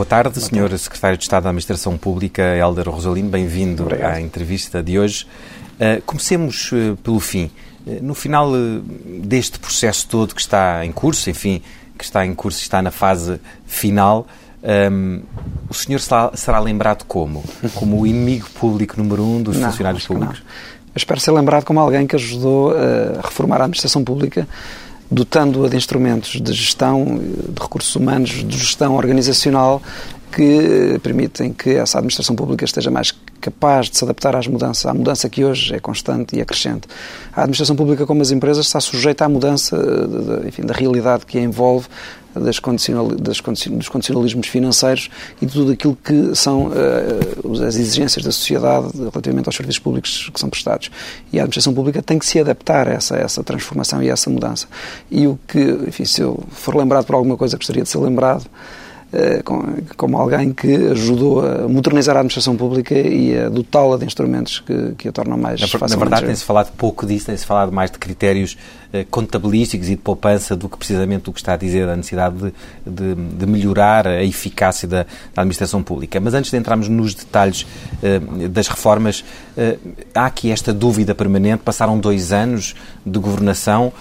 Boa tarde, Sr. Secretário de Estado da Administração Pública, Helder Rosalino. Bem-vindo à entrevista de hoje. Uh, comecemos uh, pelo fim. Uh, no final deste processo todo que está em curso, enfim, que está em curso, está na fase final, um, o senhor será, será, lembrado como? Como o inimigo público número um dos não, funcionários públicos? Eu espero ser lembrado como alguém que ajudou a reformar a administração pública dotando-a de instrumentos de gestão, de recursos humanos, de gestão organizacional que permitem que essa administração pública esteja mais capaz de se adaptar às mudanças, à mudança que hoje é constante e é crescente. A administração pública, como as empresas, está sujeita à mudança enfim, da realidade que a envolve, das das dos condicionalismos financeiros e de tudo aquilo que são uh, as exigências da sociedade relativamente aos serviços públicos que são prestados. E a administração pública tem que se adaptar a essa, a essa transformação e a essa mudança. E o que, enfim, se eu for lembrado por alguma coisa, gostaria de ser lembrado como alguém que ajudou a modernizar a administração pública e a dotá-la de instrumentos que, que a tornam mais na, fácil. Na verdade, tem-se falado pouco disso, tem-se falado mais de critérios eh, contabilísticos e de poupança do que precisamente o que está a dizer da necessidade de, de, de melhorar a eficácia da, da, administração pública. Mas antes de entrarmos nos detalhes eh, das reformas, eh, há aqui esta dúvida permanente. Passaram dois anos de governação,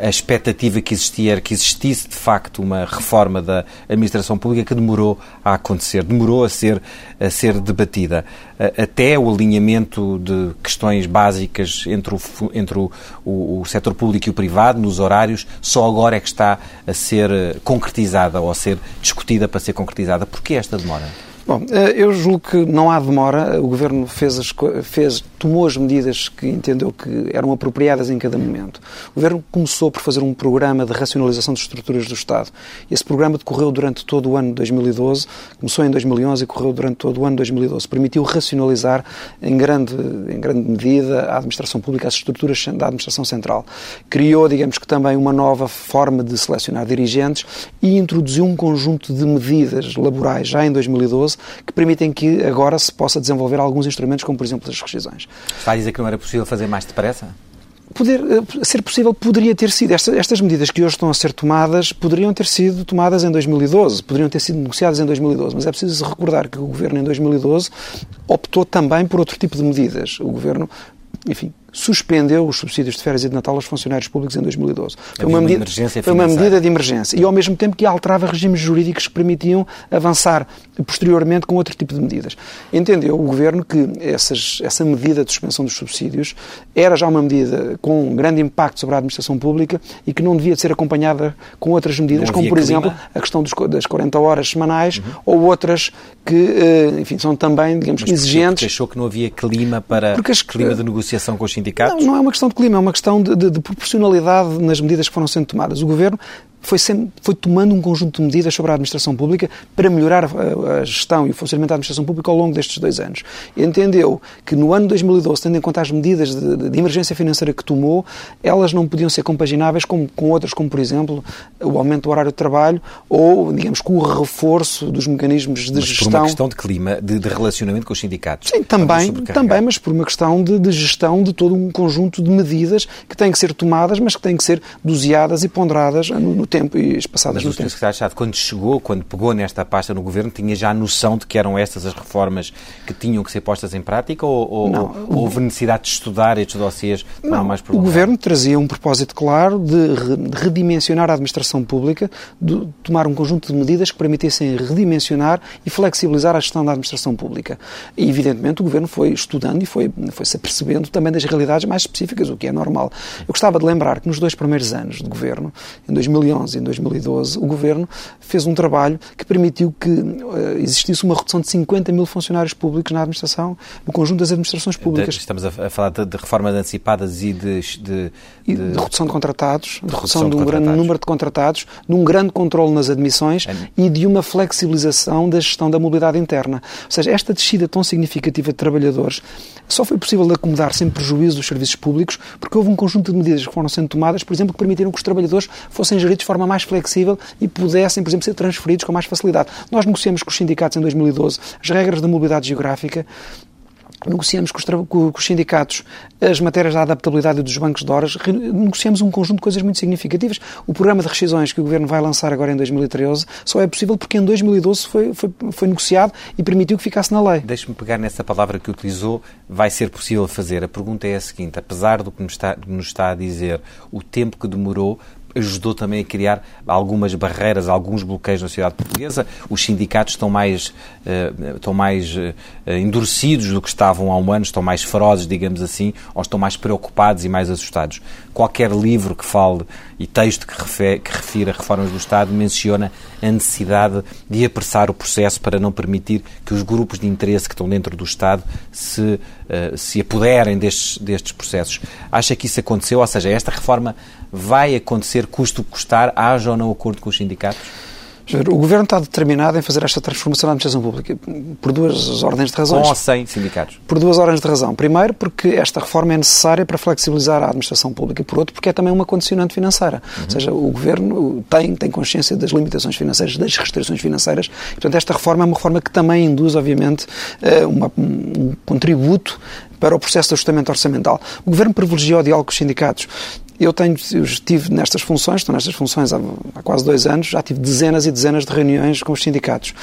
a expectativa que existia era que existisse de facto uma reforma da administração pública que demorou a acontecer, demorou a ser, a ser debatida. Até o alinhamento de questões básicas entre o, entre o, o, o setor público e o privado, nos horários, só agora é que está a ser concretizada ou a ser discutida para ser concretizada. Porquê esta demora? Bom, eu julgo que não há demora. O Governo fez, as, fez tomou as medidas que entendeu que eram apropriadas em cada momento. O Governo começou por fazer um programa de racionalização das estruturas do Estado. Esse programa decorreu durante todo o ano de 2012, começou em 2011 e correu durante todo o ano de 2012. Permitiu racionalizar em grande, em grande medida a administração pública, as estruturas da administração central. Criou, digamos que também, uma nova forma de selecionar dirigentes e introduziu um conjunto de medidas laborais já em 2012 que permitem que agora se possa desenvolver alguns instrumentos, como por exemplo as rescisões. Está a dizer que não era possível fazer mais depressa? Poder, eh, ser possível poderia ter sido. Estas, estas, medidas que hoje estão a ser tomadas poderiam ter sido tomadas em 2012, poderiam ter sido negociadas em 2012, mas é preciso recordar que o Governo em 2012 optou também por outro tipo de medidas. O Governo, enfim, suspendeu os subsídios de férias e de Natal aos funcionários públicos em 2012. Foi uma, medida, uma foi uma medida de emergência e, ao mesmo tempo, que alterava regimes jurídicos que permitiam avançar posteriormente com outro tipo de medidas. Entendeu o Governo que essas, essa medida de suspensão dos subsídios era já uma medida com um grande impacto sobre a administração pública e que não devia ser acompanhada com outras medidas, como, por clima. exemplo, a questão dos, das 40 horas semanais uhum. ou outras que, eh, enfim, são também, digamos, Mas exigentes. Porque achou que não havia clima para as, clima de negociação com os sindicatos? Não, não é uma questão de clima, é uma questão de, de, de proporcionalidade nas medidas que foram sendo tomadas. O Governo foi, sempre, foi tomando um conjunto de medidas sobre a administração pública para melhorar a, a, gestão e o funcionamento da administração pública ao longo destes dois anos. Entendeu que no ano 2012, tendo em conta as medidas de, de emergência financeira que tomou, elas não podiam ser compagináveis com, com, outras, como por exemplo o aumento do horário de trabalho ou, digamos, com o reforço dos mecanismos de mas gestão. por uma questão de clima, de, de relacionamento com os sindicatos. Sim, também, também mas por uma questão de, de gestão de todo um conjunto de medidas que têm que ser tomadas, mas que têm que ser doseadas e ponderadas no, no tempo e espaçadas Mas no tempo. Secretário de Estado, quando chegou, quando pegou nesta pasta no Governo, tinha já a noção de que eram estas as reformas que tinham que ser postas em prática ou, ou, não, ou houve necessidade de estudar estes dossiês não, mais O Governo trazia um propósito claro de redimensionar a administração pública, de tomar um conjunto de medidas que permitissem redimensionar e flexibilizar a gestão da administração pública. E, evidentemente, o Governo foi estudando e foi, foi se apercebendo também das realidades mais específicas, o que é normal. Eu gostava de lembrar que nos dois primeiros anos de Governo, em 2011 2011 e em 2012, o Governo fez um trabalho que permitiu que uh, existisse uma redução de 50 mil funcionários públicos na administração, no conjunto das administrações públicas. Estamos a falar de, de reformas antecipadas e de... de, de... de redução de contratados, de, redução de um grande número de contratados, de um grande controle nas admissões é. e de uma flexibilização da gestão da mobilidade interna. Ou seja, esta descida tão significativa de trabalhadores só foi possível de acomodar sem prejuízo dos serviços públicos porque houve um conjunto de medidas que foram sendo tomadas, por exemplo, que permitiram que os trabalhadores fossem geridos de forma mais flexível e pudessem, por exemplo, ser transferidos com mais facilidade. Nós negociamos com os sindicatos em 2012 as regras da mobilidade geográfica negociamos com os, com os, sindicatos as matérias da adaptabilidade dos bancos de horas, negociamos um conjunto de coisas muito significativas. O programa de rescisões que o Governo vai lançar agora em 2013 só é possível porque em 2012 foi, foi, foi negociado e permitiu que ficasse na lei. Deixe-me pegar nessa palavra que utilizou, vai ser possível fazer. A pergunta é a seguinte, apesar do que nos está, nos está a dizer, o tempo que demorou, ajudou também a criar algumas barreiras, alguns bloqueios na sociedade portuguesa. Os sindicatos estão mais, uh, estão mais uh, endurecidos do que estavam há um ano, estão mais ferozes, digamos assim, ou estão mais preocupados e mais assustados. Qualquer livro que fale e texto que, refere, que refira reformas do Estado menciona a necessidade de apressar o processo para não permitir que os grupos de interesse que estão dentro do Estado se, uh, se apoderem destes, destes processos. Acha que isso aconteceu? Ou seja, esta reforma vai acontecer custo custar, haja ou não acordo com os sindicatos? O Governo está determinado em fazer esta transformação da administração pública por duas ordens de razões. Com ou sem sindicatos? Por duas ordens de razão. Primeiro, porque esta reforma é necessária para flexibilizar a administração pública. Por outro, porque é também uma condicionante financeira. Uhum. Ou seja, o Governo tem, tem consciência das limitações financeiras, das restrições financeiras. E, portanto, esta reforma é uma reforma que também induz, obviamente, eh, uma, um contributo para o processo de ajustamento orçamental. O Governo privilegiou o diálogo com os sindicatos. Eu tenho, eu estive nestas funções, estou nestas funções há, há, quase dois anos, já tive dezenas e dezenas de reuniões com os sindicatos.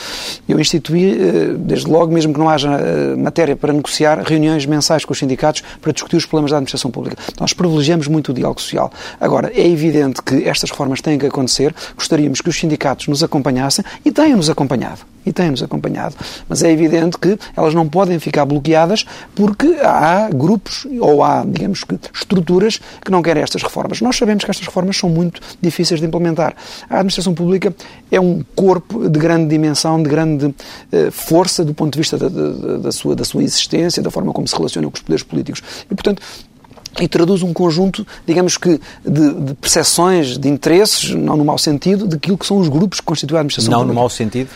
Eu instituí, eh, desde logo, mesmo que não haja eh, matéria para negociar, reuniões mensais com os sindicatos para discutir os problemas da administração pública. Nós privilegiamos muito o diálogo social. Agora, é evidente que estas reformas têm que acontecer, gostaríamos que os sindicatos nos acompanhassem e têm-nos acompanhado e têm-nos acompanhado. Mas é evidente que elas não podem ficar bloqueadas porque há grupos ou há, digamos que, estruturas que não querem estas reformas. Nós sabemos que estas reformas são muito difíceis de implementar. A administração pública é um corpo de grande dimensão, de grande eh, força do ponto de vista da, da, da, sua, da sua existência, da forma como se relaciona com os poderes políticos. E, portanto, e traduz um conjunto, digamos que, de, de percepções, de interesses, não no mau sentido, daquilo que são os grupos que constituem a administração não pública. Não no mau sentido?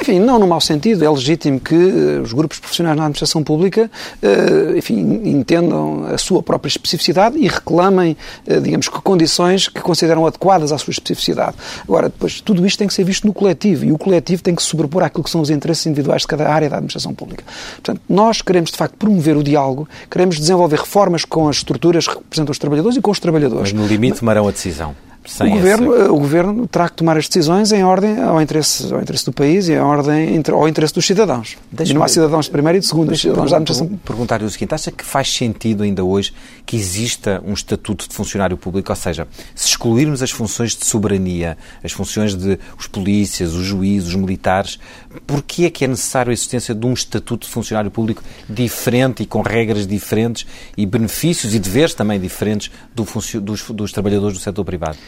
Enfim, não no mau sentido. É legítimo que uh, os grupos profissionais na administração pública, uh, enfim, entendam a sua própria especificidade e reclamem, uh, digamos que, condições que consideram adequadas à sua especificidade. Agora, depois, tudo isto tem que ser visto no coletivo e o coletivo tem que sobrepor àquilo que são os interesses individuais de cada área da administração pública. Portanto, nós queremos, de facto, promover o diálogo, queremos desenvolver reformas com as estruturas que representam os trabalhadores e com os trabalhadores. Mas, no limite, tomarão a decisão. O governo, essa... o governo terá que tomar as decisões em ordem ao interesse, ao interesse do país e em ordem ao interesse dos cidadãos. E não há cidadãos de primeira e de segunda, cidadãos da administração. Perguntar-lhe o seguinte: acha que faz sentido ainda hoje que exista um estatuto de funcionário público? Ou seja, se excluirmos as funções de soberania, as funções de os polícias, os juízes, os militares, por que é que é necessário a existência de um estatuto de funcionário público diferente e com regras diferentes e benefícios e deveres também diferentes do dos, dos trabalhadores do setor privado?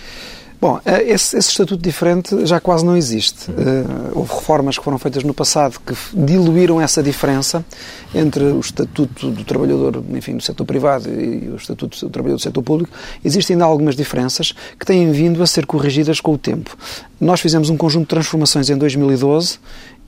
Bom, eh, esse, esse, estatuto diferente já quase não existe. Uh, houve reformas que foram feitas no passado que diluíram essa diferença entre o estatuto do trabalhador, enfim, do setor privado e o estatuto do trabalhador do setor público. Existem ainda algumas diferenças que têm vindo a ser corrigidas com o tempo. Nós fizemos um conjunto de transformações em 2012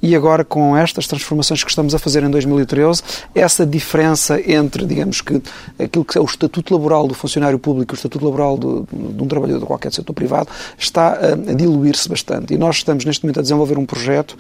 e agora com estas transformações que estamos a fazer em 2013, essa diferença entre, digamos que, aquilo que é o estatuto laboral do funcionário público e o estatuto laboral de, de um trabalhador de qualquer setor privado está a, a diluir-se bastante. E nós estamos neste momento a desenvolver um projeto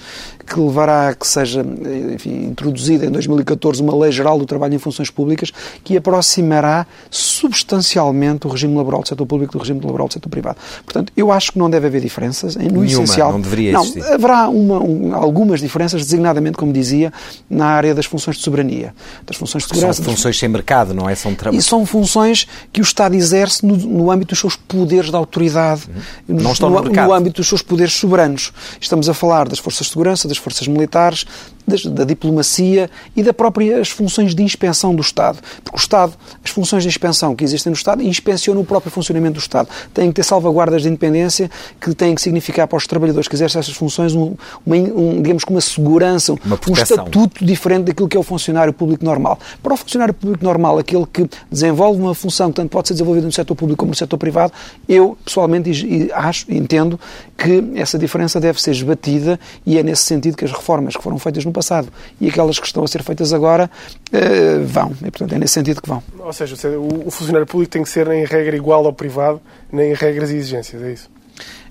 que levará a que seja, enfim, introduzida em 2014 uma lei geral do trabalho em funções públicas que aproximará substancialmente o regime laboral do setor público do regime laboral do setor privado. Portanto, eu acho que não deve haver diferenças. No Nenhuma, essencial, não deveria não, existir. haverá uma, um, algumas algumas diferenças, designadamente, como dizia, na área das funções de soberania, das funções de segurança. São funções sem mercado, não é? São trabalho. E são funções que o Estado exerce no, no âmbito dos seus poderes de autoridade, uhum. não estão no, no, no âmbito dos seus poderes soberanos. Estamos a falar das forças de segurança, das forças militares, da diplomacia e da própria as funções de inspeção do Estado. Porque o Estado, as funções de inspeção que existem no Estado, inspeciona o próprio funcionamento do Estado. Tem que ter salvaguardas de independência que têm que significar para os trabalhadores que exercem essas funções um, uma, um, digamos que uma segurança, uma um estatuto diferente daquilo que é o funcionário público normal. Para o funcionário público normal, aquele que desenvolve uma função que tanto pode ser desenvolvida no setor público como no setor privado, eu pessoalmente acho, entendo que essa diferença deve ser esbatida e é nesse sentido que as reformas que foram feitas no passado e aquelas que estão a ser feitas agora uh, vão. E, portanto, é nesse sentido que vão. Ou seja, o funcionário público tem que ser em regra igual ao privado, nem em regras e exigências, é isso?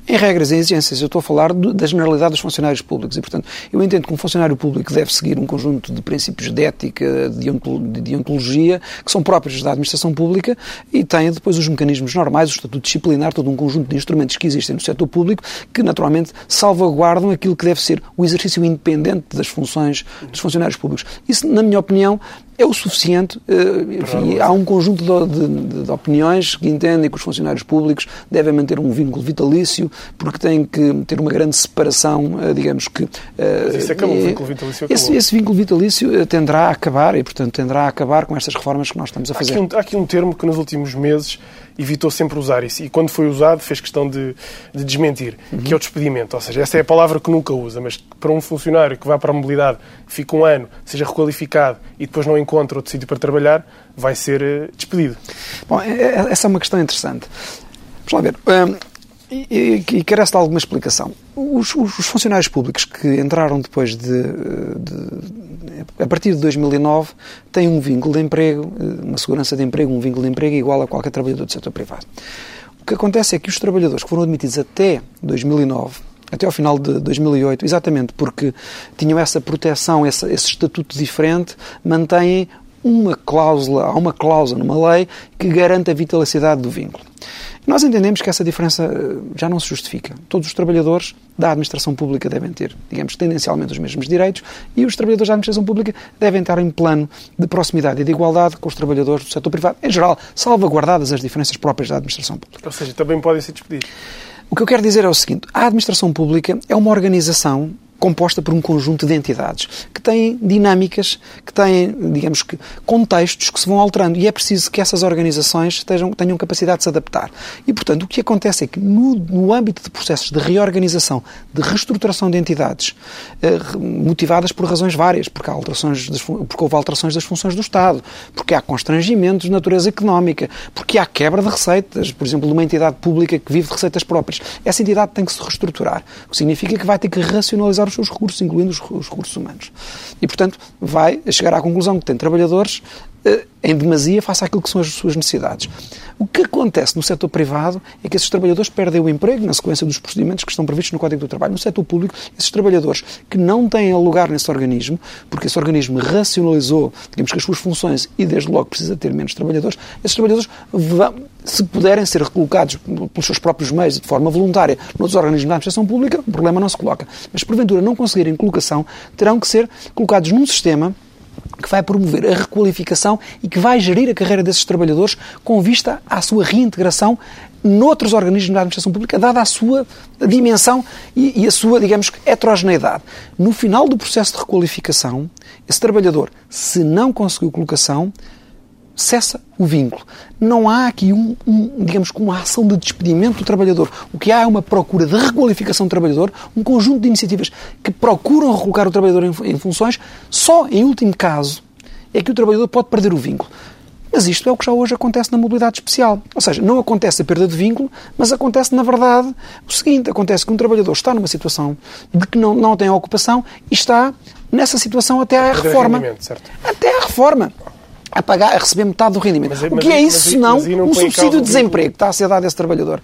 Em regras e exigências. Eu estou a falar da generalidade dos funcionários públicos e, portanto, eu entendo que um funcionário público deve seguir um conjunto de princípios de ética, de deontologia, que são próprios da administração pública e tem depois os mecanismos normais, o estatuto disciplinar, todo um conjunto de instrumentos que existem no setor público que, naturalmente, salvaguardam aquilo que deve ser o exercício independente das funções dos funcionários públicos. Isso, na minha opinião, é o suficiente. Eh, enfim, há um conjunto de, de, de, opiniões que entendem que os funcionários públicos devem manter um vínculo vitalício porque têm que ter uma grande separação, eh, digamos que... Eh, Mas isso acabou, o vínculo vitalício acabou. Esse, esse, vínculo vitalício tenderá a acabar e, portanto, tenderá a acabar com estas reformas que nós estamos a fazer. Há aqui um, há aqui um termo que nos últimos meses evitou sempre usar isso. E quando foi usado, fez questão de, de desmentir, uhum. que é o despedimento. Ou seja, essa é a palavra que nunca usa, mas para um funcionário que vai para a mobilidade, fica um ano, seja requalificado e depois não encontra outro sítio para trabalhar, vai ser eh, despedido. Bom, é, é, essa é uma questão interessante. Vamos lá ver. Um, e, e, carece de alguma explicação. Os, os, funcionários públicos que entraram depois de, de, a partir de 2009 têm um vínculo de emprego, uma segurança de emprego, um vínculo de emprego igual a qualquer trabalhador do setor privado. O que acontece é que os trabalhadores que foram admitidos até 2009 até ao final de 2008, exatamente porque tinham essa proteção, esse, esse estatuto diferente, mantêm uma cláusula, há uma cláusula numa lei que garante a vitalidade do vínculo. Nós entendemos que essa diferença eh, já não se justifica. Todos os trabalhadores da administração pública devem ter, digamos, tendencialmente os mesmos direitos e os trabalhadores da administração pública devem estar em plano de proximidade e de igualdade com os trabalhadores do setor privado, em geral, salvaguardadas as diferenças próprias da administração pública. Ou seja, também podem ser despedidos. O que eu quero dizer é o seguinte: a administração pública é uma organização composta por um conjunto de entidades que têm dinâmicas, que têm, digamos que, contextos que se vão alterando e é preciso que essas organizações estejam, tenham capacidade de se adaptar. E, portanto, o que acontece é que no, no âmbito de processos de reorganização, de reestruturação de entidades, eh, motivadas por razões várias, porque, há alterações das, porque houve alterações das funções do Estado, porque há constrangimentos de natureza económica, porque há quebra de receitas, por exemplo, de uma entidade pública que vive de receitas próprias, essa entidade tem que se reestruturar, o que significa que vai ter que racionalizar os seus recursos, incluindo os, os recursos humanos. E, portanto, vai chegar à conclusão que tem trabalhadores em demasia face àquilo que são as suas necessidades. O que acontece no setor privado é que esses trabalhadores perdem o emprego na sequência dos procedimentos que estão previstos no Código do Trabalho. No setor público, esses trabalhadores que não têm lugar nesse organismo, porque esse organismo racionalizou, digamos que as suas funções e desde logo precisa ter menos trabalhadores, esses trabalhadores vão, se puderem ser recolocados pelos seus próprios meios de forma voluntária noutros organismos da administração pública, o problema não se coloca. Mas porventura não conseguirem colocação, terão que ser colocados num sistema que vai promover a requalificação e que vai gerir a carreira desses trabalhadores com vista à sua reintegração noutros organismos da administração pública, dada a sua dimensão e, e, a sua, digamos, heterogeneidade. No final do processo de requalificação, esse trabalhador, se não conseguiu colocação, cessa o vínculo. Não há aqui, um, um, digamos, uma ação de despedimento do trabalhador. O que há é uma procura de requalificação do trabalhador, um conjunto de iniciativas que procuram recolocar o trabalhador em, em funções. Só, em último caso, é que o trabalhador pode perder o vínculo. Mas isto é o que já hoje acontece na mobilidade especial. Ou seja, não acontece a perda de vínculo, mas acontece, na verdade, o seguinte: acontece que um trabalhador está numa situação de que não, não tem ocupação e está nessa situação até à reforma. Até à reforma a pagar, a receber metade do rendimento. Mas, o que é isso, senão um subsídio de desemprego que está a ser dado a esse trabalhador?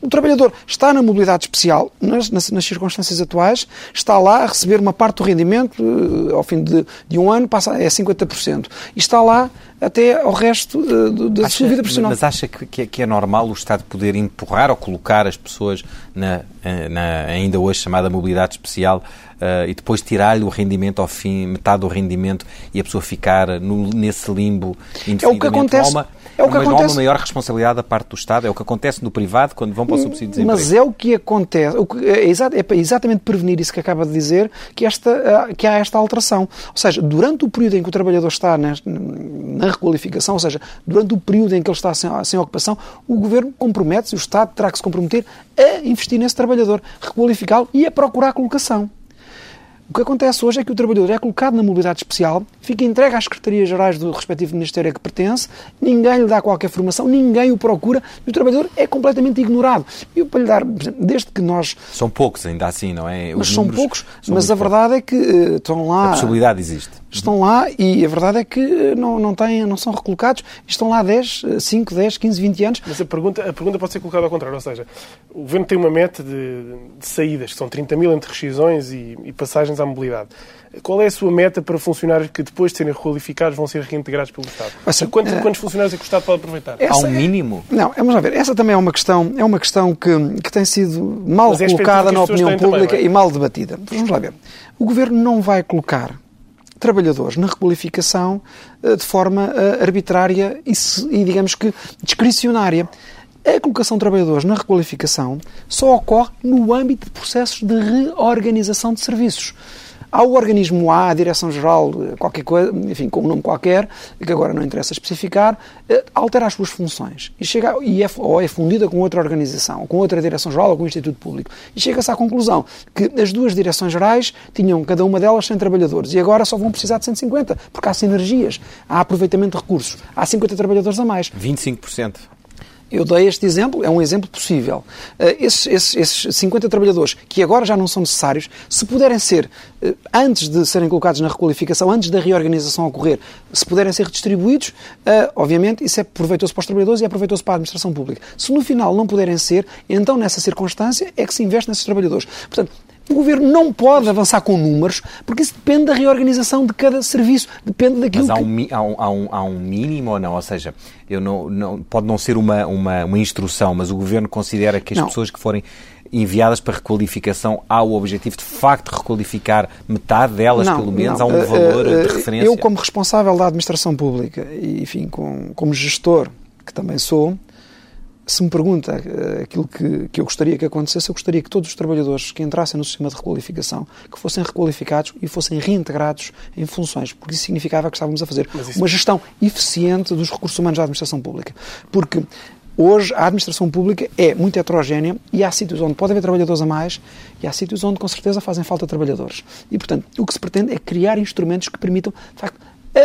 O trabalhador está na mobilidade especial, nas, nas, nas, circunstâncias atuais, está lá a receber uma parte do rendimento, uh, ao fim de, de, um ano, passa, é 50%. E está lá até ao resto uh, da sua vida profissional. Mas acha que, que, é, que, é, normal o Estado poder empurrar ou colocar as pessoas na, na ainda hoje chamada mobilidade especial, uh, e depois tirar-lhe o rendimento ao fim, metade do rendimento, e a pessoa ficar no, nesse limbo indefinidamente. É o que acontece. Uma, é o que uma, acontece. Há uma maior responsabilidade da parte do Estado, é o que acontece no privado quando vão para o subsídio de desemprego. Mas é o que acontece. O que, é, é para exatamente prevenir isso que acaba de dizer que, esta, que há esta alteração. Ou seja, durante o período em que o trabalhador está na, na requalificação, ou seja, durante o período em que ele está sem, sem ocupação, o governo compromete-se, o Estado terá que se comprometer a investir nesse trabalhador, requalificá-lo e a procurar colocação. O que acontece hoje é que o trabalhador é colocado na mobilidade especial, fica entregue às secretarias-gerais do respectivo ministério a que pertence, ninguém lhe dá qualquer formação, ninguém o procura e o trabalhador é completamente ignorado. E para lhe dar, desde que nós. São poucos ainda assim, não é? Os mas são poucos, são mas a verdade poucos. é que uh, estão lá. A possibilidade existe. Estão lá e a verdade é que não, não, têm, não são recolocados, estão lá 10, 5, 10, 15, 20 anos. Mas a pergunta, a pergunta pode ser colocada ao contrário, ou seja, o governo tem uma meta de, de saídas, que são 30 mil entre rescisões e, e passagens à mobilidade. Qual é a sua meta para funcionários que, depois de serem requalificados, vão ser reintegrados pelo Estado? Seja, quantos, é... quantos, funcionários é que o Estado pode aproveitar? Essa, Há um mínimo? Não, vamos lá ver. Essa também é uma questão, é uma questão que, que tem sido mal é colocada na opinião pública também, é? e mal debatida. Vamos lá ver. O Governo não vai colocar trabalhadores na requalificação eh, de forma eh, arbitrária e, e digamos que, discricionária. A colocação de trabalhadores na requalificação só ocorre no âmbito de processos de reorganização de serviços. Há o organismo A, a Direção-Geral, qualquer coisa, enfim, com um nome qualquer, que agora não interessa especificar, eh, altera as suas funções e chega, e é, ou é fundida com outra organização, com outra Direção-Geral ou com um Instituto Público. E chega-se à conclusão que as duas Direções-Gerais tinham cada uma delas 100 trabalhadores e agora só vão precisar de 150, porque há sinergias, há aproveitamento de recursos, há 50 trabalhadores a mais. 25%. Eu dei este exemplo, é um exemplo possível. Uh, esses, esses, esses 50 trabalhadores, que agora já não são necessários, se puderem ser, uh, antes de serem colocados na requalificação, antes da reorganização ocorrer, se puderem ser redistribuídos, uh, obviamente isso é proveitoso para os trabalhadores e é proveitoso para a administração pública. Se no final não puderem ser, então nessa circunstância é que se investe nesses trabalhadores. Portanto, o governo não pode avançar com números, porque isso depende da reorganização de cada serviço, depende daquilo mas há um, que... há um, há um, há um mínimo ou não? Ou seja, eu não, não, pode não ser uma, uma, uma instrução, mas o governo considera que as não. pessoas que forem enviadas para requalificação há o objetivo de facto de requalificar metade delas, não, pelo menos, não. há um valor uh, uh, de referência? Eu, como responsável da administração pública e, enfim, com, como gestor, que também sou, se me pergunta uh, aquilo que, que eu gostaria que acontecesse, eu gostaria que todos os trabalhadores que entrassem no sistema de requalificação, que fossem requalificados e fossem reintegrados em funções, porque isso significava que estávamos a fazer isso... uma gestão eficiente dos recursos humanos da administração pública. Porque Hoje, a administração pública é muito heterogénea e há sítios onde pode haver trabalhadores a mais e há sítios onde, com certeza, fazem falta trabalhadores. E, portanto, o que se pretende é criar instrumentos que permitam, de facto,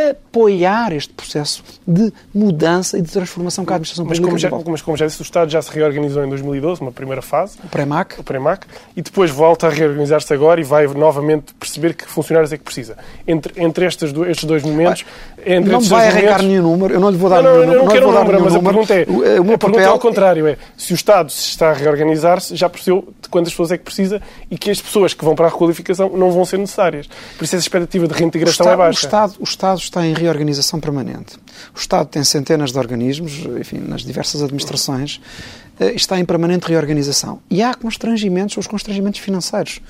apoiar este processo de mudança e de transformação que a administração mas pública como já, Mas como já disse, o Estado já se reorganizou em 2012, uma primeira fase. O PREMAC. O PREMAC. E depois volta a reorganizar-se agora e vai novamente perceber que funcionários é que precisa. Entre, entre estes, dois, estes dois momentos... Entre não vai arrancar momentos... nenhum número, eu não lhe vou dar não, não, não, não, não quero um número, mas número. a pergunta é, o, o meu papel... é ao contrário, é se o Estado se está a reorganizar-se, já percebeu de quantas pessoas é que precisa e que as pessoas que vão para a requalificação não vão ser necessárias. Por isso essa expectativa de reintegração Estado, é baixa. O Estado, o Estado está em reorganização permanente. O Estado tem centenas de organismos, enfim, nas diversas administrações, eh, está em permanente reorganização. E há constrangimentos, os constrangimentos financeiros.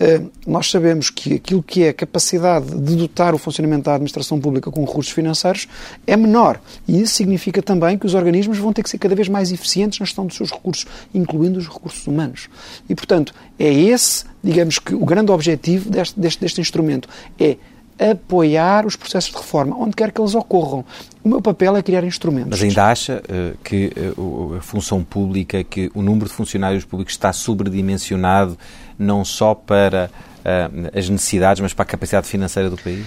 Eh, nós sabemos que aquilo que é a capacidade de dotar o funcionamento da administração pública com recursos financeiros é menor. E isso significa também que os organismos vão ter que ser cada vez mais eficientes na gestão dos seus recursos, incluindo os recursos humanos. E, portanto, é esse, digamos que, o grande objetivo deste, deste, deste instrumento. É apoiar os processos de reforma, onde quer que eles ocorram. O meu papel é criar instrumentos. Mas ainda acha uh, que uh, a função pública, que o número de funcionários públicos está sobredimensionado não só para uh, as necessidades, mas para a capacidade financeira do país?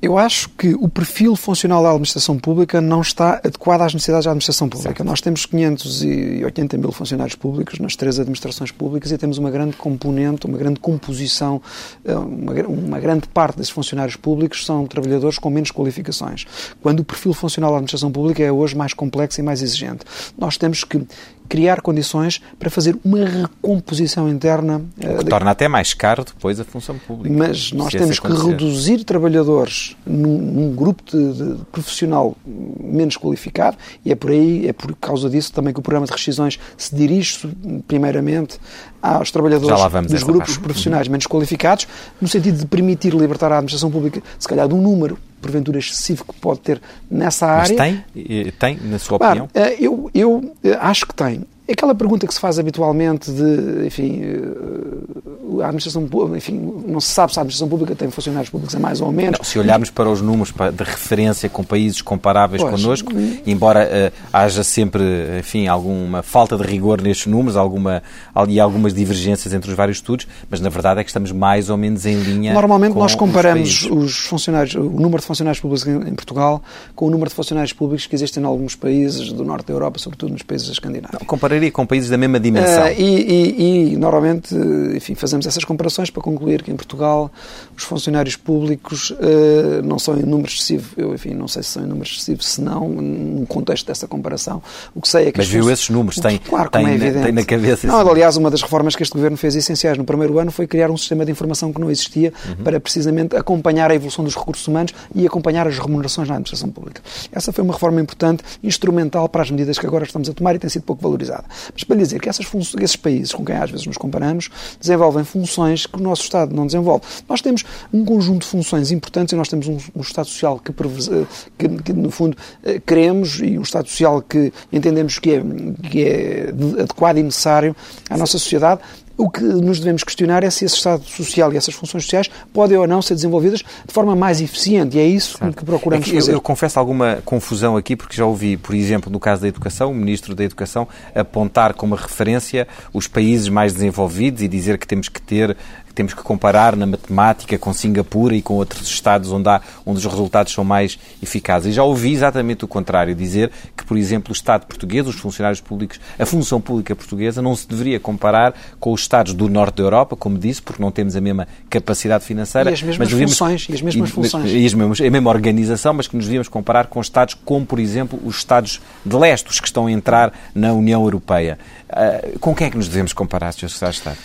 Eu acho que o perfil funcional da administração pública não está adequado às necessidades da administração pública. Certo. Nós temos 580 mil funcionários públicos nas três administrações públicas e temos uma grande componente, uma grande composição, eh, uma, uma grande parte desses funcionários públicos são trabalhadores com menos qualificações. Quando o perfil funcional da administração pública é hoje mais complexo e mais exigente. Nós temos que criar condições para fazer uma recomposição interna. O que torna até mais caro depois a função pública. Mas nós temos que reduzir trabalhadores num, num grupo de, de, profissional menos qualificado e é por aí, é por causa disso também que o programa de rescisões se dirige primeiramente aos trabalhadores dos grupos parte. profissionais menos qualificados, no sentido de permitir libertar a administração pública, se calhar, de um número porventura excessivo que pode ter nessa área. Mas tem, tem na sua opinião? Eh, eu, eu eh, acho que tem. Aquela pergunta que se faz habitualmente de, enfim, eh, a administração enfim, não se sabe se a administração pública tem funcionários públicos a mais ou menos. Não, se olharmos para os números de referência com países comparáveis pois, connosco, hum. embora uh, haja sempre, enfim, alguma falta de rigor nestes números, alguma, e algumas divergências entre os vários estudos, mas na verdade é que estamos mais ou menos em linha. Normalmente nós comparamos os, os, funcionários, o número de funcionários públicos em, em, Portugal com o número de funcionários públicos que existem em alguns países do norte da Europa, sobretudo nos países escandinavos. Não, compararia com países da mesma dimensão. Uh, e, e, e, normalmente, enfim, fazemos essas comparações para concluir que em Portugal os funcionários públicos uh, não são em número excessivo. Eu, enfim, não sei se são em número excessivo, se não, no contexto dessa comparação. O que sei é que... Mas viu esses números? Tem, claro, tem, é tem na cabeça... Não, aliás, uma das reformas que este Governo fez essenciais no primeiro ano foi criar um sistema de informação que não existia uhum. para precisamente acompanhar a evolução dos recursos humanos e acompanhar as remunerações na administração pública. Essa foi uma reforma importante, instrumental para as medidas que agora estamos a tomar e tem sido pouco valorizada. Mas para lhe dizer que essas esses países com quem às vezes nos comparamos desenvolvem funções que o nosso Estado não desenvolve. Nós temos um conjunto de funções importantes e nós temos um, um Estado Social que, que, que, no fundo, eh, queremos e um Estado Social que entendemos que é, que é adequado e necessário à nossa sociedade, o que nos devemos questionar é se esse Estado social e essas funções sociais podem ou não ser desenvolvidas de forma mais eficiente e é isso certo. que procuramos é que fazer. Eu, eu, confesso alguma confusão aqui porque já ouvi, por exemplo, no caso da educação, o Ministro da Educação apontar como referência os países mais desenvolvidos e dizer que temos que ter temos que comparar na matemática com Singapura e com outros Estados onde, há, onde os resultados são mais eficazes. E já ouvi exatamente o contrário, dizer que, por exemplo, o Estado português, os funcionários públicos, a função pública portuguesa não se deveria comparar com os Estados do Norte da Europa, como disse, porque não temos a mesma capacidade financeira. E as mesmas mas funções. E as mesmas funções. E as mesmas, a mesma organização, mas que nos devíamos comparar com Estados como, por exemplo, os Estados de leste, os que estão a entrar na União Europeia. Uh, com quem é que nos devemos comparar, Sr. Secretário de Estado?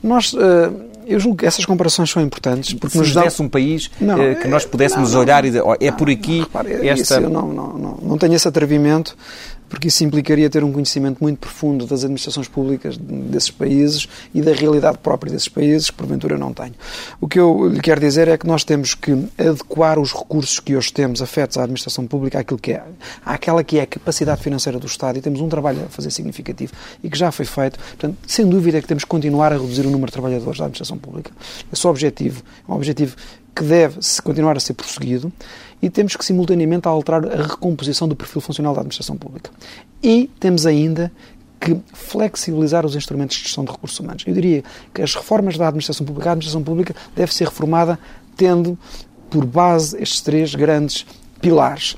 Nós... Uh eu julgo que essas comparações são importantes. Porque Se nos desse um país não, eh, que nós pudéssemos não, não, olhar e dizer, oh, é por aqui repare, esta... eu não, não, não, não tenho esse atrevimento porque isso implicaria ter um conhecimento muito profundo das administrações públicas desses países e da realidade própria desses países, que porventura não tenho. O que eu lhe quero dizer é que nós temos que adequar os recursos que hoje temos afetos à administração pública àquilo que é, àquela que é a capacidade financeira do Estado e temos um trabalho a fazer significativo e que já foi feito. Portanto, sem dúvida é que temos que continuar a reduzir o número de trabalhadores da administração pública. Esse é o objetivo. É um objetivo que deve continuar a ser prosseguido e temos que, simultaneamente, alterar a recomposição do perfil funcional da administração pública. E temos ainda que flexibilizar os instrumentos de gestão de recursos humanos. Eu diria que as reformas da administração pública, a administração pública deve ser reformada tendo por base estes três grandes pilares.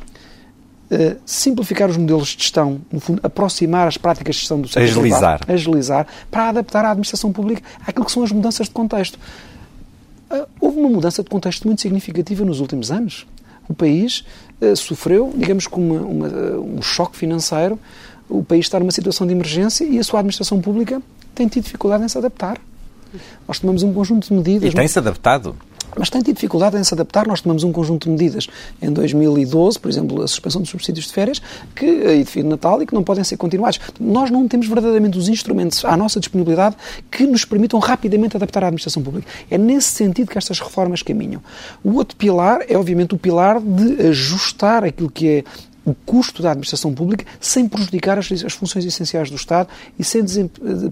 Uh, simplificar os modelos de gestão, no fundo, aproximar as práticas de gestão do setor agilizar. Privado, agilizar, para adaptar a administração pública àquilo que são as mudanças de contexto. Uh, houve uma mudança de contexto muito significativa nos últimos anos o país uh, sofreu, digamos, com uma, uma, um choque financeiro, o país está numa situação de emergência e a sua administração pública tem tido dificuldade em se adaptar. Nós tomamos um conjunto de medidas. E tem-se adaptado? Mas tem tido dificuldade em se adaptar. Nós tomamos um conjunto de medidas em 2012, por exemplo, a suspensão dos subsídios de férias que, e de fim de Natal e que não podem ser continuados. Nós não temos verdadeiramente os instrumentos à nossa disponibilidade que nos permitam rapidamente adaptar à administração pública. É nesse sentido que estas reformas caminham. O outro pilar é, obviamente, o pilar de ajustar aquilo que é o custo da administração pública sem prejudicar as, as funções essenciais do Estado e sem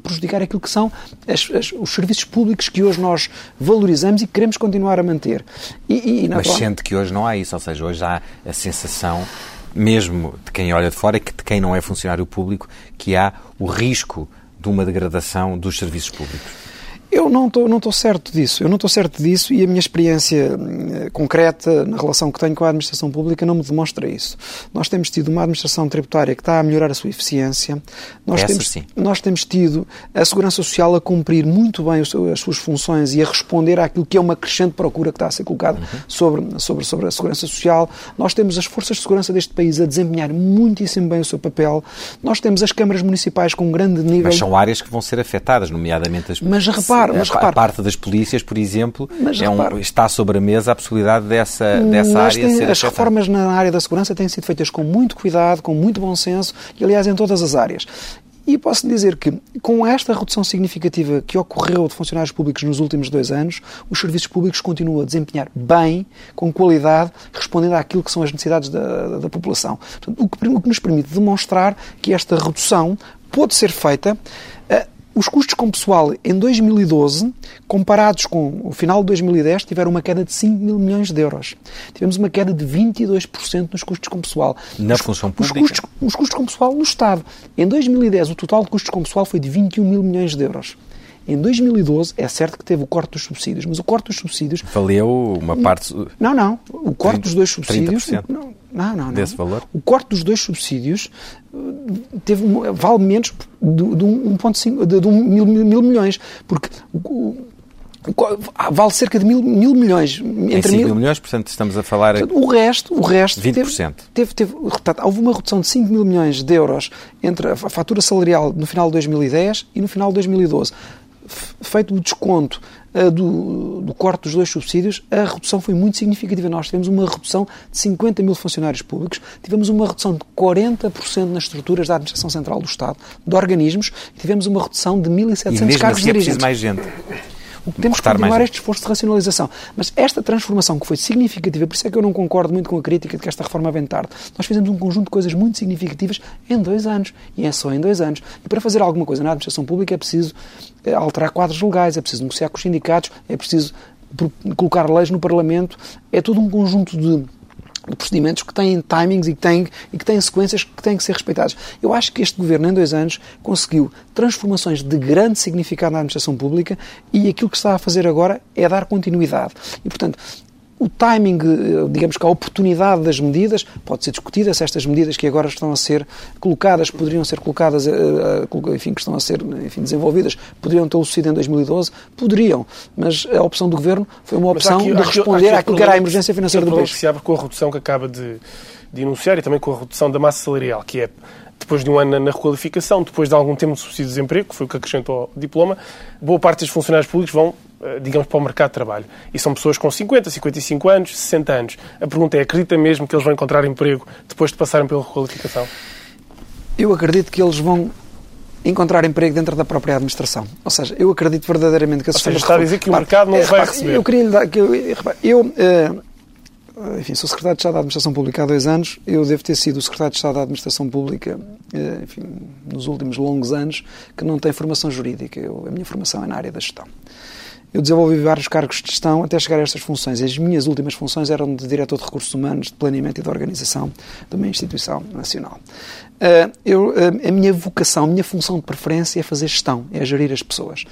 prejudicar aquilo que são as, as, os serviços públicos que hoje nós valorizamos e queremos continuar a manter. E, e Mas forma... sente que hoje não há isso, ou seja, hoje há a sensação mesmo de quem olha de fora, que de quem não é funcionário público, que há o risco de uma degradação dos serviços públicos. Eu não estou não certo disso. Eu não estou certo disso e a minha experiência uh, concreta na relação que tenho com a administração pública não me demonstra isso. Nós temos tido uma administração tributária que está a melhorar a sua eficiência. Nós, Essa temos, sim. nós temos tido a Segurança Social a cumprir muito bem as suas funções e a responder àquilo que é uma crescente procura que está a ser colocada uhum. sobre, sobre, sobre a Segurança Social. Nós temos as forças de segurança deste país a desempenhar muitíssimo bem o seu papel. Nós temos as câmaras municipais com um grande nível. Mas são áreas que vão ser afetadas, nomeadamente as Mas repare, mas a, repare. a parte das polícias, por exemplo, Mas é um, repare. está sobre a mesa a possibilidade dessa, dessa Mas área tem- ser as afetada. reformas na área da segurança têm sido feitas com muito cuidado, com muito bom senso e, aliás, em todas as áreas. E posso dizer que, com esta redução significativa que ocorreu de funcionários públicos nos últimos dois anos, os serviços públicos continuam a desempenhar bem, com qualidade, respondendo àquilo que são as necessidades da, da- da população. Portanto, o, que, o que nos permite demonstrar que esta redução pode ser feita. Os custos com pessoal em 2012, comparados com o final de 2010, tiveram uma queda de 5 mil milhões de euros. Tivemos uma queda de 22% nos custos com pessoal. Na Os- função os pública? custos, os custos com pessoal no Estado. Em 2010, o total de custos com pessoal foi de 21 mil milhões de euros. Em 2012, é certo que teve o corte dos subsídios, mas o corte dos subsídios. Valeu uma parte. Não, não. O corte dos dois subsídios. 30%? Não, não, não. não. Desse valor? O corte dos dois subsídios uh, teve, vale menos de, de um 1,5 de, de um mil, mil, mil milhões. Porque o- co- vale cerca de mil, mil milhões. Entre 5 mil milhões, portanto, estamos a falar. O resto, o resto 20%. Teve, teve, teve, houve uma redução de 5 mil milhões de euros entre a fa- fatura salarial no final de 2010 e no final de 2012. Feito o desconto ah, do, do corte dos dois subsídios, a redução foi muito significativa. Nós tivemos uma redução de 50 mil funcionários públicos, tivemos uma redução de 40% nas estruturas da Administração Central do Estado, de organismos, e tivemos uma redução de E 1.700 mesmo cargos assim é preciso dirigentes. mais gente. O que temos que continuar gente. este esforço de racionalização. Mas esta transformação que foi significativa, por isso é que eu não concordo muito com a crítica de que esta reforma vem tarde. Nós fizemos um conjunto de coisas muito significativas em dois anos. E é só em dois anos. E para fazer alguma coisa na administração pública é preciso eh, alterar quadros legais, é preciso negociar com os sindicatos, é preciso colocar leis no Parlamento. É todo um conjunto de de procedimentos que têm timings e que têm, e que têm sequências que têm que ser respeitadas. Eu acho que este governo, em dois anos, conseguiu transformações de grande significado na administração pública e aquilo que está a fazer agora é dar continuidade. E, portanto, o timing, eh, digamos que a oportunidade das medidas, pode ser discutida se estas medidas que agora estão a ser colocadas, poderiam ser colocadas, eh, eh, enfim, que estão a ser enfim, desenvolvidas, poderiam ter sucedido em 2012? Poderiam, mas a opção do Governo foi uma opção aqui- de responder àquilo que era a emergência financeira do país. que se abre com a redução que acaba de, de enunciar e também com a redução da massa salarial, que é depois de um ano na requalificação, depois de algum tempo de subsídio de desemprego, que foi o que acrescentou ao diploma, boa parte dos funcionários públicos vão, digamos, para o mercado de trabalho. E são pessoas com 50, 55 anos, 60 anos. A pergunta é, acredita mesmo que eles vão encontrar emprego depois de passarem pela requalificação? Eu acredito que eles vão encontrar emprego dentro da própria administração. Ou seja, eu acredito verdadeiramente que a sistema está a dizer que o mercado não eh, os vai receber. Eu queria lhe dar... Que eu, repare, eu eh, enfim, sou secretário de Estado da Administração Pública há dois anos. Eu devo ter sido o secretário de Estado da Administração Pública, eh, enfim, nos últimos longos anos, que não tem formação jurídica. Eu, a minha formação é na área da gestão. Eu desenvolvi vários cargos de gestão até chegar a estas funções. As minhas últimas funções eram de diretor de recursos humanos, de planeamento e de organização de uma instituição nacional. Uh, eu, uh, a minha vocação, a minha função de preferência é fazer gestão, é gerir as pessoas.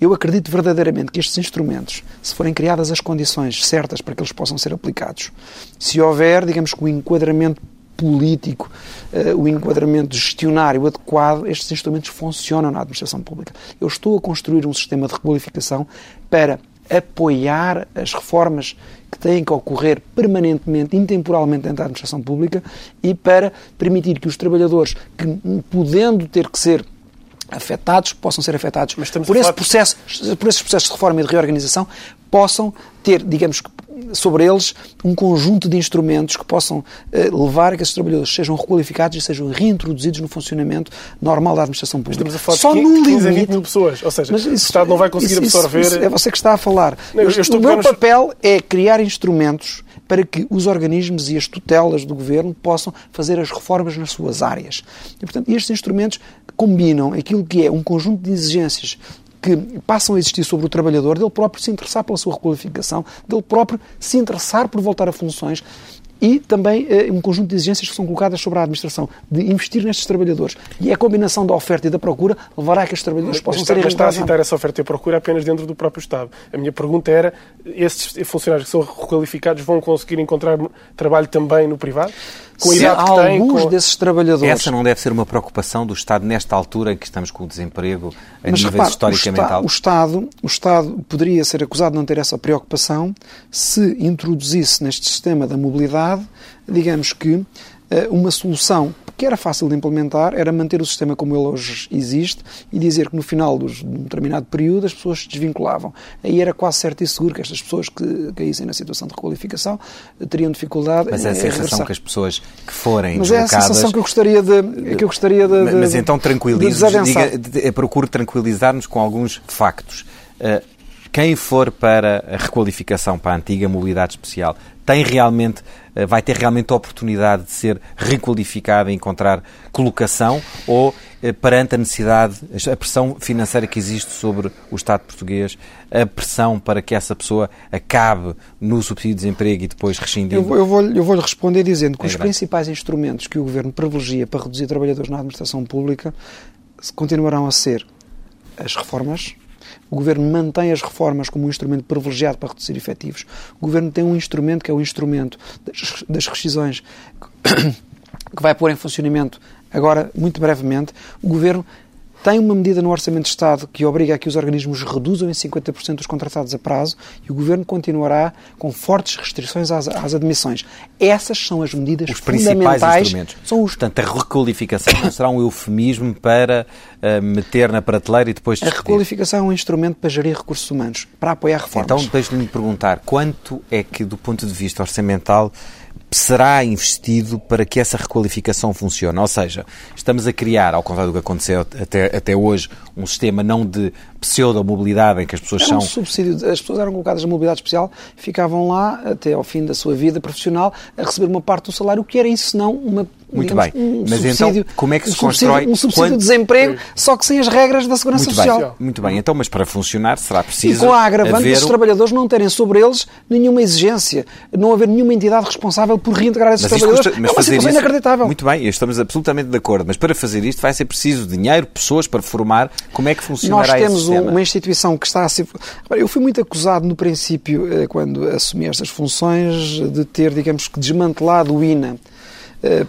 Eu acredito verdadeiramente que estes instrumentos, se forem criadas as condições certas para que eles possam ser aplicados, se houver, digamos que o enquadramento político, uh, o enquadramento gestionário adequado, estes instrumentos funcionam na administração pública. Eu estou a construir um sistema de requalificação para apoiar as reformas que têm que ocorrer permanentemente, intemporalmente dentro da administração pública e para permitir que os trabalhadores, que podendo ter que ser afetados, possam ser afetados por, esse processo, por esses processos de reforma e de reorganização, possam ter, digamos que, sobre eles um conjunto de instrumentos que possam eh, levar a que esses trabalhadores sejam requalificados e sejam reintroduzidos no funcionamento normal da administração pública. Estamos a falar Só de no 15 a 20 limite, mil pessoas. Ou seja, mas o Estado não vai conseguir isso- isso- absorver... isso é você que está a falar. Não, o meu nos- papel é criar instrumentos para que os organismos e as tutelas do governo possam fazer as reformas nas suas áreas. E, portanto, estes instrumentos combinam aquilo que é um conjunto de exigências que passam a existir sobre o trabalhador, dele próprio se interessar pela sua requalificação, dele próprio se interessar por voltar a funções e também uh, um conjunto de exigências que são colocadas sobre a administração de investir nestes trabalhadores. E a combinação da oferta e da procura levará a que estes trabalhadores mas, possam ser ser está a citar essa oferta e a procura apenas dentro do próprio Estado. A minha pergunta era, esses funcionários que são requalificados vão conseguir encontrar trabalho também no privado? Com que alguns com... desses trabalhadores... Essa não deve ser uma preocupação do Estado nesta altura em que estamos com o desemprego a Mas, níveis repare, historicamente altos? O Estado, o Estado poderia ser acusado de não ter essa preocupação se introduzisse neste sistema da mobilidade, digamos que, eh, uma solução que era fácil de implementar era manter o sistema como ele hoje existe e dizer que no final de um determinado período as pessoas se desvinculavam. Aí era quase certo e seguro que estas pessoas que caíssem na situação de requalificação teriam dificuldade Mas é a sensação que as pessoas que forem Mas deslocadas... é a sensação que eu gostaria de... Que eu gostaria de, mas, mas então tranquilize-nos, procure tranquilizar-nos com alguns factos. Uh, quem for para a requalificação para a antiga mobilidade especial tem realmente, eh, vai ter realmente a oportunidade de ser requalificado e encontrar colocação ou eh, perante a necessidade, a pressão financeira que existe sobre o Estado português, a pressão para que essa pessoa acabe no subsídio de desemprego e depois rescindindo? Eu, eu vou-lhe vou responder dizendo que é os grande. principais instrumentos que o Governo privilegia para reduzir trabalhadores na administração pública continuarão a ser as reformas o Governo mantém as reformas como um instrumento privilegiado para reduzir efetivos. O Governo tem um instrumento que é o instrumento das, das rescisões que vai pôr em funcionamento agora, muito brevemente. O Governo tem uma medida no Orçamento de Estado que obriga a que os organismos reduzam em 50% os contratados a prazo e o Governo continuará com fortes restrições às, às admissões. Essas são as medidas os fundamentais. Instrumentos. São os... Portanto, a requalificação não será um eufemismo para uh, meter na prateleira e depois... Despedir. A requalificação é um instrumento para gerir recursos humanos, para apoiar reformas. Então, deixe-me perguntar, quanto é que, do ponto de vista orçamental, será investido para que essa requalificação funcione. Ou seja, estamos a criar, ao contrário do que aconteceu até, até hoje, um sistema não de pseudo-mobilidade em que as pessoas Era são... Um subsídio, as pessoas eram colocadas na mobilidade especial, ficavam lá até ao fim da sua vida profissional a receber uma parte do salário, que era isso senão uma muito digamos, bem. Um Mas subsídio, então, como é que se um constrói... Um subsídio quando... de desemprego, só que sem as regras da Segurança muito Social. Bem, muito bem. Então, mas para funcionar será preciso E com a agravante haver... dos trabalhadores não terem sobre eles nenhuma exigência, não haver nenhuma entidade responsável por reintegrar esses mas trabalhadores. Custa... Mas é uma situação isso... inacreditável. Muito bem, estamos absolutamente de acordo. Mas para fazer isto vai ser preciso dinheiro, pessoas para formar. Como é que funcionará Nós uma instituição que está a ser... Eu fui muito acusado no princípio, eh, quando assumi estas funções, de ter, digamos que, desmantelado o INA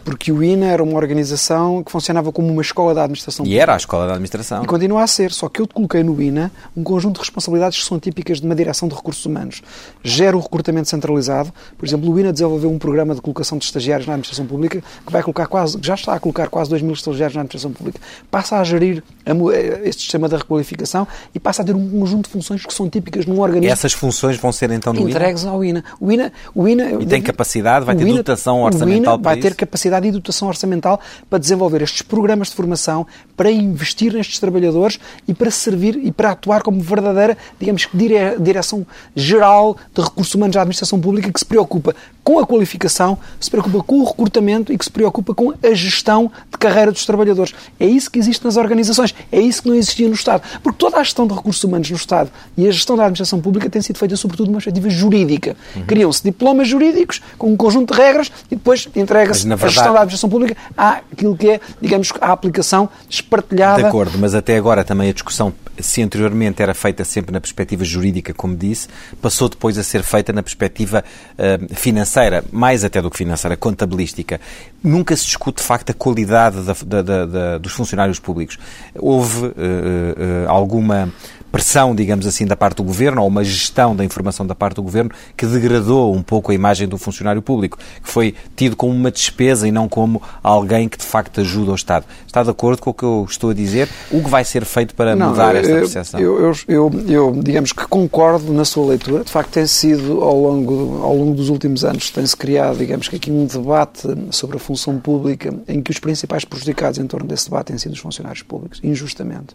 porque o INA era uma organização que funcionava como uma escola da administração. E pública. era a escola da administração. E continua a ser, só que eu coloquei no INA um conjunto de responsabilidades que são típicas de uma direção de recursos humanos. Gera o recrutamento centralizado, por exemplo, o INA desenvolveu um programa de colocação de estagiários na administração pública que vai colocar quase, já está a colocar quase 2 mil estagiários na administração pública. Passa a gerir eh, este sistema da requalificação e passa a ter um conjunto de funções que são típicas num organismo. E essas funções vão ser então no entregues INA? ao INA. O INA, o INA e tem capacidade, vai ter INA, dotação orçamental para vai ter capacidade e dotação orçamental para desenvolver estes programas de formação, para investir nestes trabalhadores e para servir e para atuar como verdadeira, digamos que, direção geral de recursos humanos da administração pública que se preocupa com a qualificação, se preocupa com o recrutamento e que se preocupa com a gestão de carreira dos trabalhadores. É isso que existe nas organizações, é isso que não existia no Estado. Porque toda a gestão de recursos humanos no Estado e a gestão da administração pública tem sido feita sobretudo numa perspectiva jurídica. Uhum. Criam-se diplomas jurídicos com um conjunto de regras e depois entrega-se verdade... a gestão da administração pública àquilo que é, digamos, a aplicação espartilhada. De acordo, mas até agora também a discussão, se anteriormente era feita sempre na perspectiva jurídica, como disse, passou depois a ser feita na perspectiva uh, financeira financeira, mais até do que financeira, contabilística, nunca se discute de facto a qualidade da, da, da, dos funcionários públicos. Houve uh, uh, alguma pressão, digamos assim, da parte do governo, ou uma gestão da informação da parte do governo que degradou um pouco a imagem do funcionário público, que foi tido como uma despesa e não como alguém que de facto ajuda o Estado. Está de acordo com o que eu estou a dizer? O que vai ser feito para não, mudar esta percepção? Eu, eu, eu, digamos que concordo na sua leitura. De facto, tem sido ao longo, ao longo dos últimos anos, tem-se criado, digamos que aqui um debate sobre a função pública em que os principais prejudicados em torno desse debate têm sido os funcionários públicos, injustamente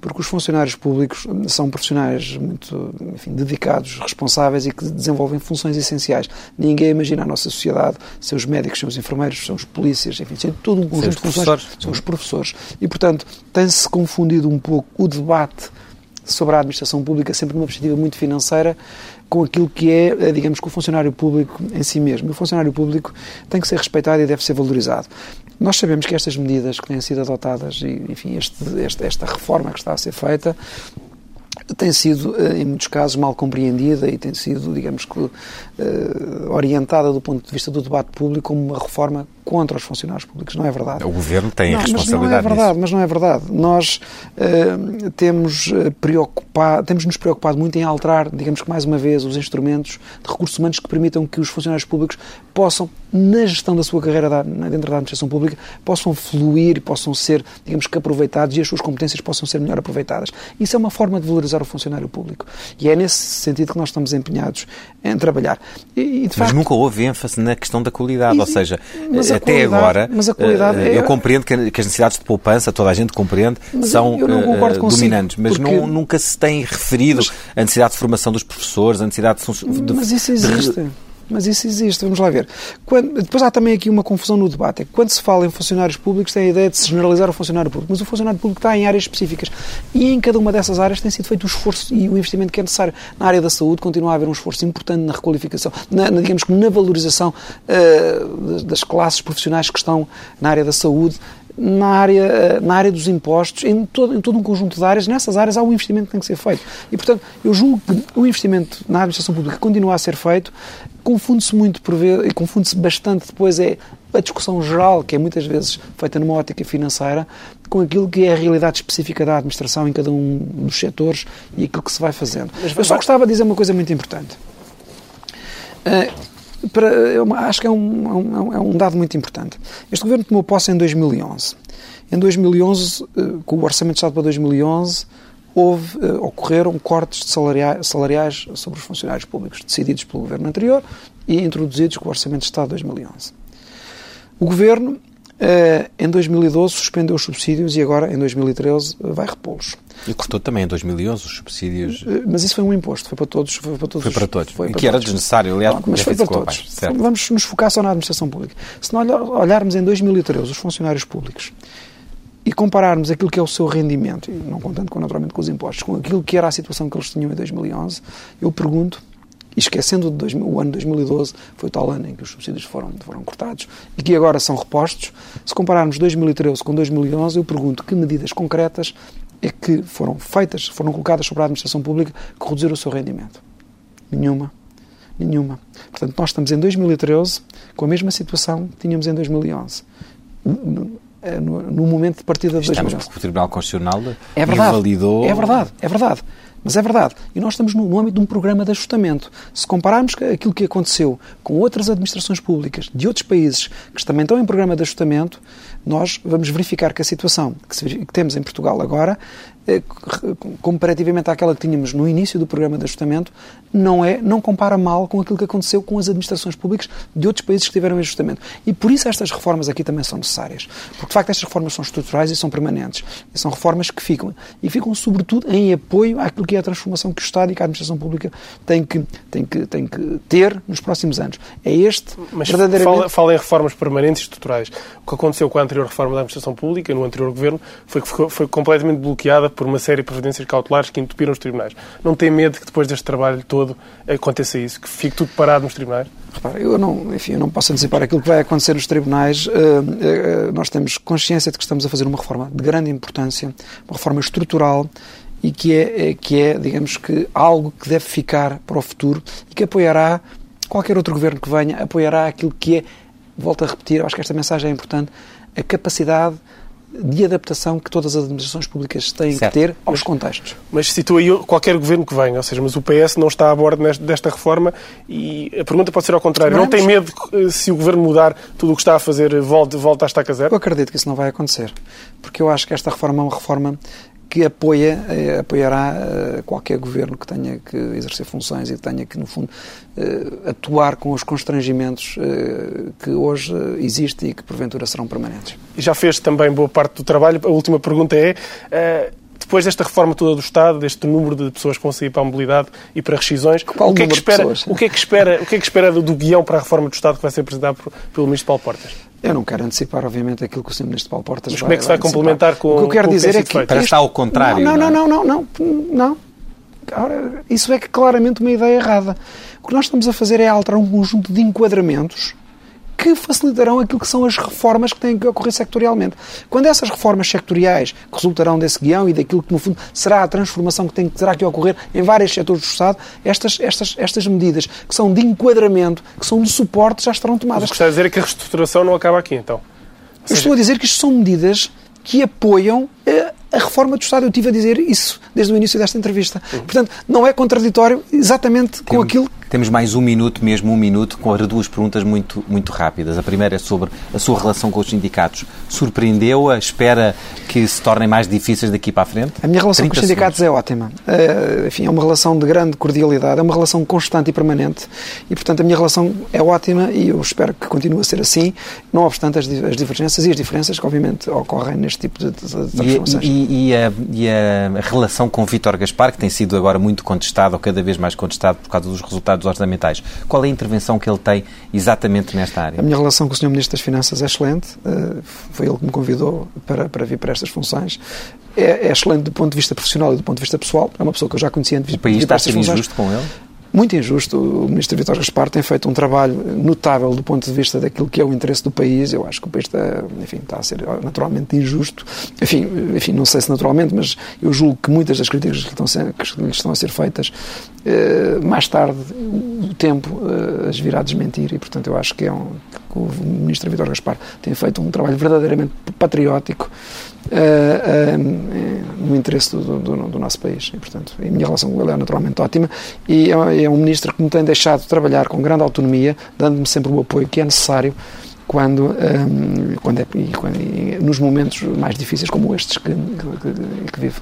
porque os funcionários públicos são profissionais muito enfim, dedicados, responsáveis e que desenvolvem funções essenciais. Ninguém imagina a nossa sociedade sem os médicos, sem os enfermeiros, são os polícias, enfim, sem todo um conjunto de funções, são os professores. E, portanto, tem-se confundido um pouco o debate sobre a administração pública sempre numa perspectiva muito financeira, com aquilo que é, eh, digamos, que o funcionário público em si mesmo. O funcionário público tem que ser respeitado e deve ser valorizado. Nós sabemos que estas medidas que têm sido adotadas e, enfim, este, este, esta reforma que está a ser feita tem sido, eh, em muitos casos, mal compreendida e tem sido, digamos que, orientada do ponto de vista do debate público como uma reforma contra os funcionários públicos. Não é verdade. O Governo tem não, a responsabilidade Mas não é verdade, nisso. mas não é verdade. Nós uh, temos, preocupado, temos nos preocupado muito em alterar, digamos que mais uma vez, os instrumentos de recursos humanos que permitam que os funcionários públicos possam, na gestão da sua carreira da, dentro da administração pública, possam fluir, possam ser, digamos que aproveitados e as suas competências possam ser melhor aproveitadas. Isso é uma forma de valorizar o funcionário público. E é nesse sentido que nós estamos empenhados em trabalhar. E, e de mas facto, nunca houve ênfase na questão da qualidade, e, ou seja, até agora, uh, é... eu compreendo que, as necessidades de poupança, toda a gente compreende, mas são uh, dominantes, mas porque... não, nunca se tem referido mas... a necessidade de formação dos professores, a necessidade de... de mas isso existe. De... Mas isso existe, vamos lá ver. Quando, depois há também aqui uma confusão no debate. É que quando se fala em funcionários públicos, tem a ideia de se generalizar o funcionário público. Mas o funcionário público está em áreas específicas. E em cada uma dessas áreas tem sido feito o esforço e o investimento que é necessário. Na área da saúde continua a haver um esforço importante na requalificação, na, na digamos que na valorização uh, das classes profissionais que estão na área da saúde na área, na área dos impostos, em todo, em todo um conjunto de áreas. Nessas áreas há um investimento que tem que ser feito. E, portanto, eu julgo que o investimento na administração pública continua a ser feito, confunde-se muito por ver, e confunde-se bastante depois é a discussão geral, que é muitas vezes feita numa ótica financeira, com aquilo que é a realidade específica da administração em cada um dos setores e aquilo que se vai fazendo. Mas, eu só gostava de dizer uma coisa muito importante. Uh, para, eu acho que é um, é um, dado muito importante. Este governo tomou posse em 2011. Em 2011, com o Orçamento de Estado para 2011, houve, ocorreram cortes salariais, salariais sobre os funcionários públicos, decididos pelo governo anterior e introduzidos com o Orçamento de Estado de 2011. O governo, em 2012, suspendeu os subsídios e agora, em 2013, vai repô-los. E cortou também em 2011 os subsídios. Mas isso foi um imposto, foi para todos. Foi para todos. Foi para todos. Foi para que era todos. desnecessário, aliás, Pronto, mas foi para todos. Abaixo, Vamos nos focar só na administração pública. Se nós olharmos em 2013 os funcionários públicos e compararmos aquilo que é o seu rendimento, e não contando com, naturalmente com os impostos, com aquilo que era a situação que eles tinham em 2011, eu pergunto, e esquecendo o ano 2012, foi o tal ano em que os subsídios foram, foram cortados e que agora são repostos, se compararmos 2013 com 2011, eu pergunto que medidas concretas é que foram feitas, foram colocadas sobre a administração pública que reduziram o seu rendimento. Nenhuma. Nenhuma. Portanto, nós estamos em 2013 com a mesma situação que tínhamos em 2011. No, no momento de partida de Estamos 2011. porque o Tribunal Constitucional é verdade, invalidou... É verdade, é verdade. Mas é verdade. E nós estamos no âmbito de um programa de ajustamento. Se compararmos aquilo que aconteceu com outras administrações públicas de outros países que também estão em programa de ajustamento, nós vamos verificar que a situação que, temos em Portugal agora, comparativamente àquela que tínhamos no início do programa de ajustamento, não, é, não compara mal com aquilo que aconteceu com as administrações públicas de outros países que tiveram ajustamento. E por isso estas reformas aqui também são necessárias. Porque, de facto, estas reformas são estruturais e são permanentes. E são reformas que ficam. E ficam, sobretudo, em apoio àquilo que é a transformação que o Estado e que a administração pública tem que, tem que, tem que ter nos próximos anos. É este, Mas verdadeiramente... fala, fala em reformas permanentes e estruturais. O que aconteceu com a anterior reforma da administração pública, no anterior governo, foi que foi completamente bloqueada por uma série de providências cautelares que entupiram os tribunais. Não tem medo que depois deste trabalho todo aconteça isso, que fique tudo parado nos tribunais? Repara, eu não, enfim, eu não posso antecipar aquilo que vai acontecer nos tribunais. Uh, uh, nós temos consciência de que estamos a fazer uma reforma de grande importância, uma reforma estrutural e que é, que é, digamos que, algo que deve ficar para o futuro e que apoiará qualquer outro governo que venha, apoiará aquilo que é, volto a repetir, acho que esta mensagem é importante, a capacidade de adaptação que todas as administrações públicas têm certo. que ter aos contextos. Mas situa aí qualquer governo que venha, ou seja, mas o PS não está a bordo desta reforma e a pergunta pode ser ao contrário. Não tem medo que, se o governo mudar tudo o que está a fazer, volte, volte a estaca zero? Eu acredito que isso não vai acontecer, porque eu acho que esta reforma é uma reforma que apoia, eh, apoiará eh, qualquer governo que tenha que exercer funções e que tenha que, no fundo, eh, atuar com os constrangimentos eh, que hoje eh, existem e que, porventura, serão permanentes. E já fez também boa parte do trabalho. A última pergunta é, eh, depois desta reforma toda do Estado, deste número de pessoas que vão sair para a mobilidade e para rescisões, Qual o que, é que espera, o que é que espera, o que é que espera do, do guião para a reforma do Estado que vai ser apresentado por- pelo Ministro Paulo Portas? Eu não quero antecipar, obviamente, aquilo que o Sr. Ministro Paulo Portas Mas como é que se vai antecipar. complementar com- O que eu quero dizer é que... feito? Parece estar ao contrário, Não, não não, é? não, não, não, não. Ora, Isso é que claramente uma ideia errada. O que nós estamos a fazer é alterar um conjunto de enquadramentos que facilitarão aquilo que são as reformas que têm que ocorrer sectorialmente. Quando essas reformas sectoriais que resultarão desse guião e daquilo que, no fundo, será a transformação que tem, terá que ocorrer em vários setores do Estado, estas, estas, estas medidas que são de enquadramento, que são de suporte, já estarão Mas tomadas. o que está a dizer é que a reestruturação não acaba aqui, então. Eu estou a dizer que isto são medidas que apoiam eh, a reforma do Estado. Eu estive a dizer isso desde o início desta entrevista. Portanto, não é contraditório exatamente com Temos- aquilo Temos mais um minuto, mesmo um minuto, com as duas perguntas muito, muito rápidas. A primeira é sobre a sua relação com os sindicatos. Surpreendeu-a? Espera que se tornem mais difíceis daqui para a frente? A minha relação com os 30 sindicatos é ótima. Eh, enfim, é uma relação de grande cordialidade, é uma relação constante e permanente. E, portanto, a minha relação é ótima e eu espero que continue a ser assim, não obstante as, as divergências e as diferenças que, obviamente, ocorrem neste tipo de, de- de E, transformações. E- e a, e a relação com Vítor Gaspar, que tem sido agora muito contestado, ou cada vez mais contestado por causa dos resultados orçamentais, qual é a intervenção que ele tem exatamente nesta área? A minha relação com o Sr. Ministro das Finanças é excelente. eh, Foi ele que me convidou para, para vir para estas funções. É, é excelente do ponto de vista profissional e do ponto de vista pessoal. É uma pessoa que eu já conhecia antes de O país está a ser injusto com ele? Muito injusto. O Ministro Vítor Gaspar tem feito um trabalho notável do ponto de vista daquilo que é o interesse do país. Eu acho que o país está, enfim, está a ser naturalmente injusto. Enfim, enfim, não sei se naturalmente, mas eu julgo que muitas das críticas que estão, a ser- que lhe estão a ser feitas, eh, mais tarde, o tempo eh, as virá desmentir. E, portanto, eu acho que, é um, que o Ministro Vítor Gaspar tem feito um trabalho verdadeiramente patriótico eh, no interesse do, do- do nosso país. E, portanto, a minha relação com ele é naturalmente ótima e é, é um ministro que me tem deixado trabalhar com grande autonomia, dando-me sempre o apoio que é necessário quando, eh, quando, é, quando- nos momentos mais difíceis como estes que, que, que- que vivo.